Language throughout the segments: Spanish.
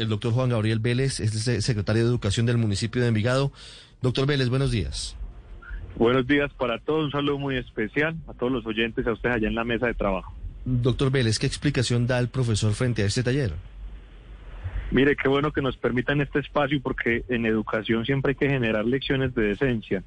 el doctor Juan Gabriel Vélez, es el secretario de Educación del municipio de Envigado. Doctor Vélez, buenos días. Buenos días para todos, un saludo muy especial a todos los oyentes, a ustedes allá en la mesa de trabajo. Doctor Vélez, ¿qué explicación da el profesor frente a este taller? Mire, qué bueno que nos permitan este espacio porque en educación siempre hay que generar lecciones de decencia.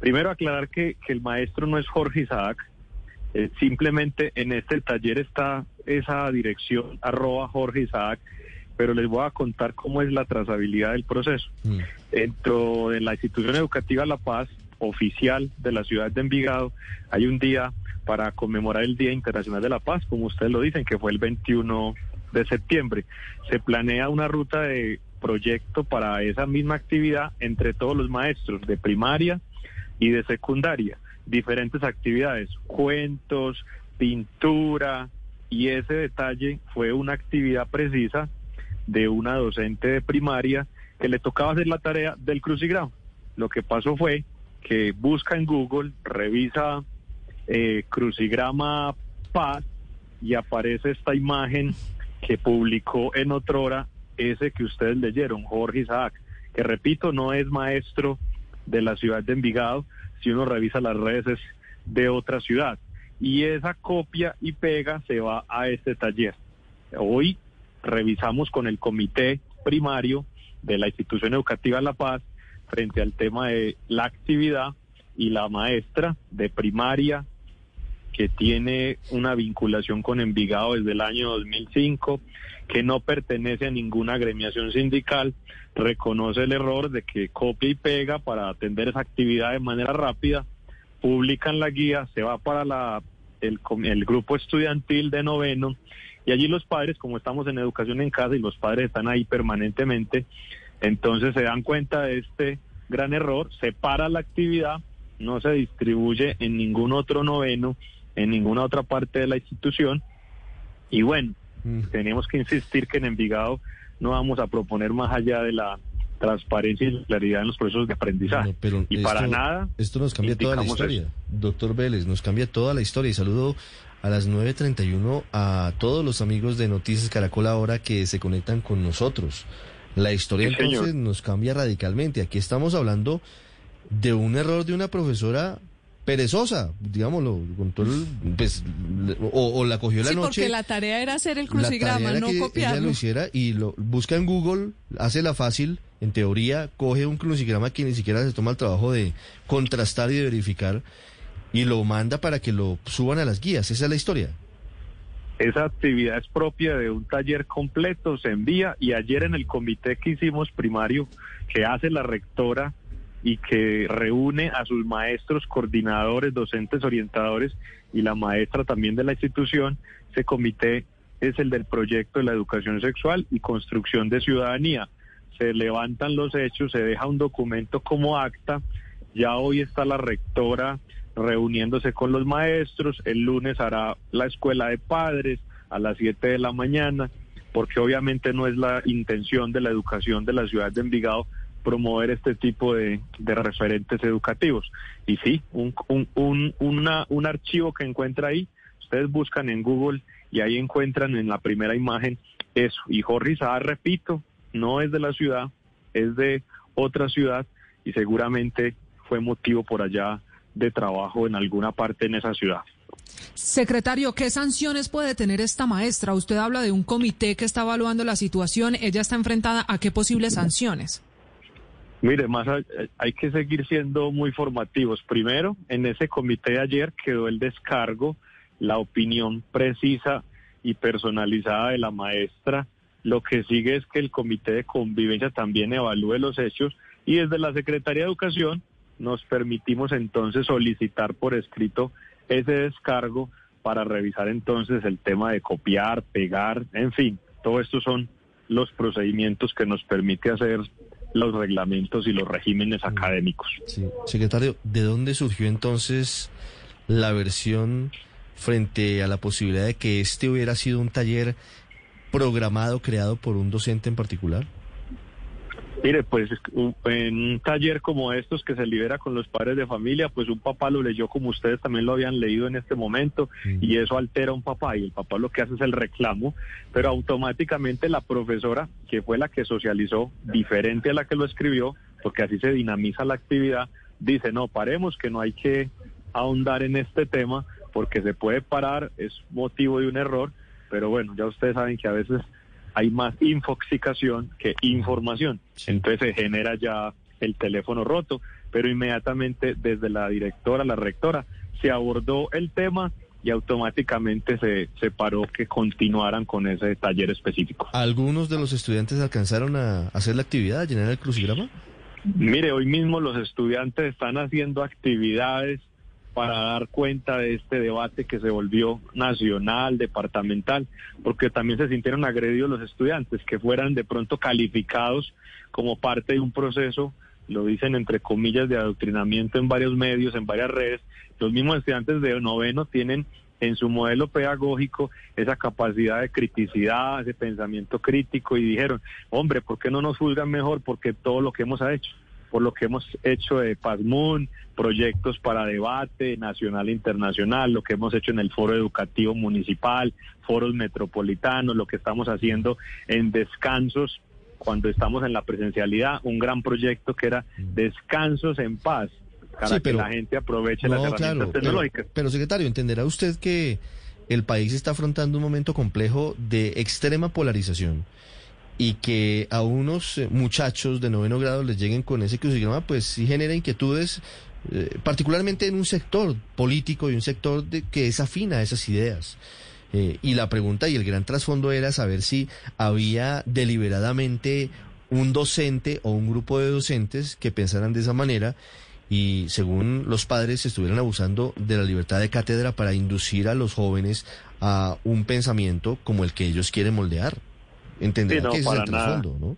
Primero aclarar que, el maestro no es Jorge Isaac, eh, simplemente en este taller está esa dirección arroba Jorge Isaac, pero les voy a contar cómo es la trazabilidad del proceso. Mm. Dentro de la institución educativa La Paz, oficial de la ciudad de Envigado, hay un día para conmemorar el Día Internacional de la Paz, como ustedes lo dicen, que fue el 21 de septiembre. Se planea una ruta de proyecto para esa misma actividad entre todos los maestros de primaria y de secundaria. Diferentes actividades, cuentos, pintura, y ese detalle fue una actividad precisa de una docente de primaria que le tocaba hacer la tarea del crucigrama. Lo que pasó fue que busca en Google, revisa eh, crucigrama paz y aparece esta imagen que publicó en otrora ese que ustedes leyeron, Jorge Isaac, que repito, no es maestro de la ciudad de Envigado, si uno revisa las redes es de otra ciudad. Y esa copia y pega se va a este taller. Hoy revisamos con el comité primario de la institución educativa La Paz frente al tema de la actividad y la maestra de primaria que tiene una vinculación con Envigado desde el año 2005, que no pertenece a ninguna agremiación sindical, reconoce el error de que copia y pega para atender esa actividad de manera rápida, publican la guía, se va para la, el, el grupo estudiantil de noveno y allí los padres, como estamos en educación en casa y los padres están ahí permanentemente, entonces se dan cuenta de este gran error, se para la actividad, no se distribuye en ningún otro noveno en ninguna otra parte de la institución. Y bueno, mm. tenemos que insistir que en Envigado no vamos a proponer más allá de la transparencia y claridad en los procesos de aprendizaje. pero y para nada. Esto nos cambia toda la historia. Doctor Vélez, nos cambia toda la historia. Y saludo a las 9.31 a todos los amigos de Noticias Caracol ahora que se conectan con nosotros. La historia entonces nos cambia radicalmente. Aquí estamos hablando de un error de una profesora perezosa, digámoslo, con todo pues, o, la cogió la noche. porque la tarea era hacer el crucigrama, no que Ella lo hiciera y lo busca en Google, hace la fácil, en teoría, coge un crucigrama que ni siquiera se toma el trabajo de contrastar y de verificar y lo manda para que lo suban a las guías. Esa es la historia. Esa actividad es propia de un taller completo, se envía y ayer en el comité que hicimos primario, que hace la rectora, y que reúne a sus maestros, coordinadores, docentes, orientadores y la maestra también de la institución. Ese comité es el del proyecto de la educación sexual y construcción de ciudadanía. Se levantan los hechos, se deja un documento como acta. Ya hoy está la rectora reuniéndose con los maestros. El lunes hará la escuela de padres a las 7 de la mañana, porque obviamente no es la intención de la educación de la ciudad de Envigado promover este tipo de, referentes educativos. Y sí, un, un, un archivo que encuentra ahí, ustedes buscan en Google y ahí encuentran en la primera imagen eso. Y Jorge repito, no es de la ciudad, es de otra ciudad y seguramente fue motivo por allá de trabajo en alguna parte en esa ciudad. Secretario, ¿qué sanciones puede tener esta maestra? Usted habla de un comité que está evaluando la situación. ¿Ella está enfrentada a qué posibles sanciones? Mire, más hay que seguir siendo muy formativos. Primero, en ese comité de ayer quedó el descargo, la opinión precisa y personalizada de la maestra. Lo que sigue es que el comité de convivencia también evalúe los hechos y desde la Secretaría de Educación nos permitimos entonces solicitar por escrito ese descargo para revisar entonces el tema de copiar, pegar, en fin, todo esto son los procedimientos que nos permite hacer los reglamentos y los regímenes mm. académicos. Sí. Secretario, ¿de dónde surgió entonces la versión frente a la posibilidad de que este hubiera sido un taller programado, creado por un docente en particular? Mire, pues en un taller como estos que se libera con los padres de familia, pues un papá lo leyó como ustedes también lo habían leído en este momento y eso altera a un papá y el papá lo que hace es el reclamo, pero automáticamente la profesora, que fue la que socializó, diferente a la que lo escribió, porque así se dinamiza la actividad, dice, no, paremos, que no hay que ahondar en este tema porque se puede parar, es motivo de un error, pero bueno, ya ustedes saben que a veces hay más infoxicación que información. Entonces se genera ya el teléfono roto, pero inmediatamente desde la directora, la rectora, se abordó el tema y automáticamente se, se paró que continuaran con ese taller específico. ¿Algunos de los estudiantes alcanzaron a hacer la actividad, a llenar el crucigrama? Mire, hoy mismo los estudiantes están haciendo actividades para dar cuenta de este debate que se volvió nacional, departamental, porque también se sintieron agredidos los estudiantes, que fueran de pronto calificados como parte de un proceso, lo dicen entre comillas, de adoctrinamiento en varios medios, en varias redes. Los mismos estudiantes de noveno tienen en su modelo pedagógico esa capacidad de criticidad, ese pensamiento crítico y dijeron, hombre, ¿por qué no nos juzgan mejor? Porque todo lo que hemos hecho por lo que hemos hecho de PASMUN, proyectos para debate nacional e internacional, lo que hemos hecho en el foro educativo municipal, foros metropolitanos, lo que estamos haciendo en descansos cuando estamos en la presencialidad, un gran proyecto que era descansos en paz, para que la gente aproveche las herramientas tecnológicas. pero secretario, entenderá usted que el país está afrontando un momento complejo de extrema polarización y que a unos eh, muchachos de noveno grado les lleguen con ese crucigrama, pues sí genera inquietudes, eh, particularmente en un sector político y un sector de, que es afina a esas ideas. Eh, y la pregunta y el gran trasfondo era saber si había deliberadamente un docente o un grupo de docentes que pensaran de esa manera y según los padres estuvieran abusando de la libertad de cátedra para inducir a los jóvenes a un pensamiento como el que ellos quieren moldear. Entenderá que es el trasfondo, ¿no?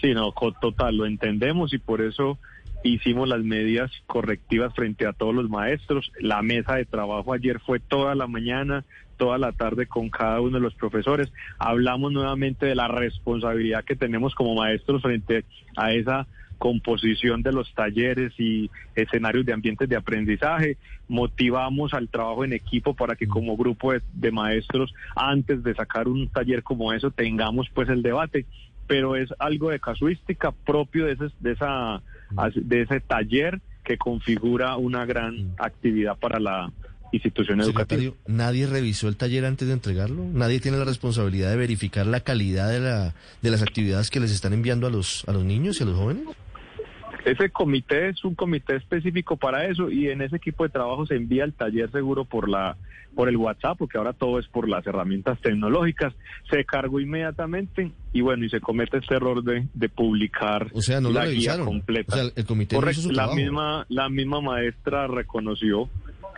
Sí, no, total, lo entendemos y por eso hicimos las medidas correctivas frente a todos los maestros. La mesa de trabajo ayer fue toda la mañana, toda la tarde con cada uno de los profesores. Hablamos nuevamente de la responsabilidad que tenemos como maestros frente a esa composición de los talleres y escenarios de ambientes de aprendizaje. Motivamos al trabajo en equipo para que como grupo de, maestros, antes de sacar un taller como eso, tengamos pues el debate. Pero es algo de casuística propio de ese, de esa, de ese taller que configura una gran actividad para la institución educativa. ¿Nadie revisó el taller antes de entregarlo? ¿Nadie tiene la responsabilidad de verificar la calidad de, la, de las actividades que les están enviando a los, a los niños y a los jóvenes? Ese comité es un comité específico para eso y en ese equipo de trabajo se envía el taller seguro por la por el WhatsApp, porque ahora todo es por las herramientas tecnológicas. Se cargó inmediatamente y bueno, y se comete este error de, de publicar o sea, no la guía completa. O sea, el comité la misma la misma maestra reconoció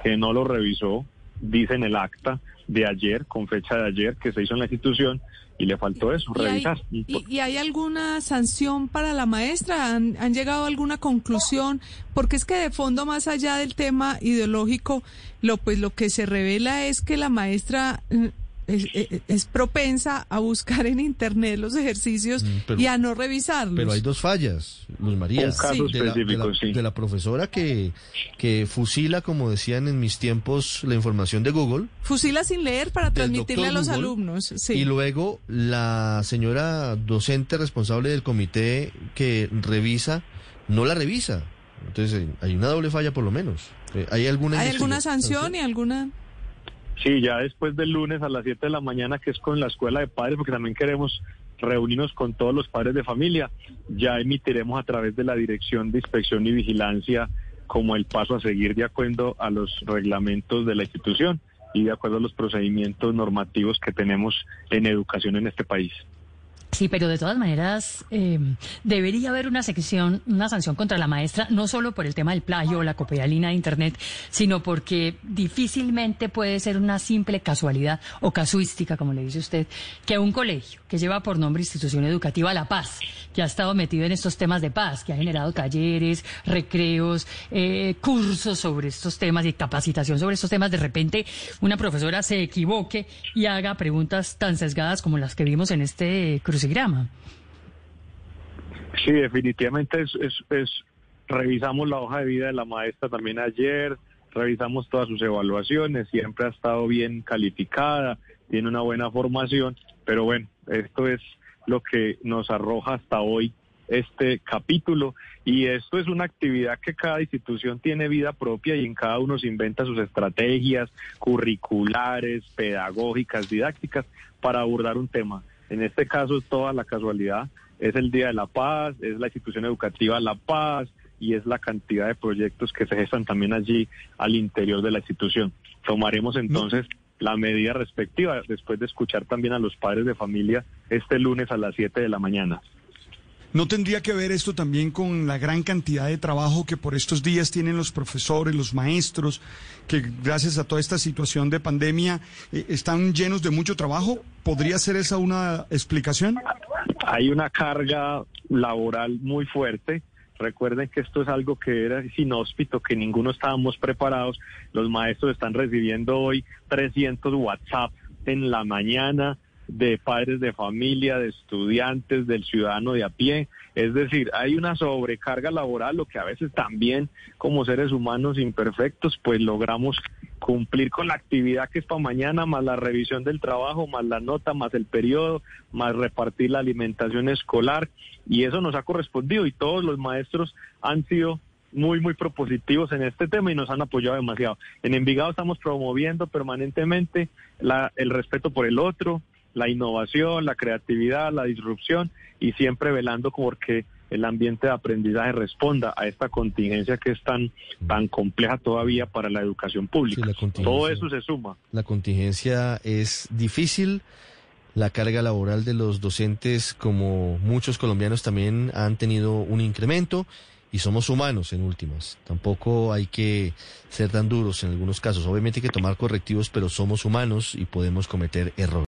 que no lo revisó, dice en el acta de ayer, con fecha de ayer, que se hizo en la institución, y le faltó eso, revisar. ¿y, hay alguna sanción para la maestra? ¿Han, ¿Han, llegado a alguna conclusión? Porque es que de fondo, más allá del tema ideológico, lo pues lo que se revela es que la maestra mm, es, propensa a buscar en internet los ejercicios mm, y a no revisarlos. Pero hay dos fallas, Luz María. de, la, profesora que, que fusila, como decían en mis tiempos, la información de Google. Fusila sin leer para transmitirle a los alumnos. Y luego la señora docente responsable del comité que revisa, no la revisa. Entonces hay una doble falla por lo menos. Eh, ¿Hay alguna, ¿Hay alguna sanción y alguna...? Sí, ya después del lunes a las 7 de la mañana, que es con la escuela de padres, porque también queremos reunirnos con todos los padres de familia, ya emitiremos a través de la Dirección de Inspección y Vigilancia como el paso a seguir de acuerdo a los reglamentos de la institución y de acuerdo a los procedimientos normativos que tenemos en educación en este país. Sí, pero de todas maneras em, debería haber una sección, una sanción contra la maestra, no solo por el tema del plagio o la copialina de Internet, sino porque difícilmente puede ser una simple casualidad o casuística, como le dice usted, que un colegio que lleva por nombre Institución Educativa La Paz, que ha estado metido en estos temas de paz, que ha generado talleres, recreos, eh, cursos sobre estos temas y capacitación sobre estos temas, de repente una profesora se equivoque y haga preguntas tan sesgadas como las que vimos en este Sí, definitivamente es, es, revisamos la hoja de vida de la maestra también ayer, revisamos todas sus evaluaciones, siempre ha estado bien calificada, tiene una buena formación, pero bueno, esto es lo que nos arroja hasta hoy este capítulo y esto es una actividad que cada institución tiene vida propia y en cada uno se inventa sus estrategias curriculares, pedagógicas, didácticas para abordar un tema. En este caso es toda la casualidad, es el Día de la Paz, es la institución educativa La Paz y es la cantidad de proyectos que se gestan también allí al interior de la institución. Tomaremos entonces la medida respectiva después de escuchar también a los padres de familia este lunes a las 7 de la mañana. ¿No tendría que ver esto también con la gran cantidad de trabajo que por estos días tienen los profesores, los maestros, que gracias a toda esta situación de pandemia eh, están llenos de mucho trabajo? ¿Podría ser esa una explicación? Hay una carga laboral muy fuerte. Recuerden que esto es algo que era inhóspito, que ninguno estábamos preparados. Los maestros están recibiendo hoy 300 WhatsApp en la mañana de padres de familia, de estudiantes, del ciudadano de a pie. Es decir, hay una sobrecarga laboral, lo que a veces también como seres humanos imperfectos, pues logramos cumplir con la actividad que es para mañana, más la revisión del trabajo, más la nota, más el periodo, más repartir la alimentación escolar. Y eso nos ha correspondido y todos los maestros han sido muy, muy propositivos en este tema y nos han apoyado demasiado. En Envigado estamos promoviendo permanentemente la, el respeto por el otro, la innovación, la creatividad, la disrupción y siempre velando porque el ambiente de aprendizaje responda a esta contingencia que es tan, tan compleja todavía para la educación pública. Todo eso se suma. La contingencia es difícil. La carga laboral de los docentes, como muchos colombianos, también han tenido un incremento y somos humanos en últimas. Tampoco hay que ser tan duros en algunos casos. Obviamente hay que tomar correctivos, pero somos humanos y podemos cometer errores.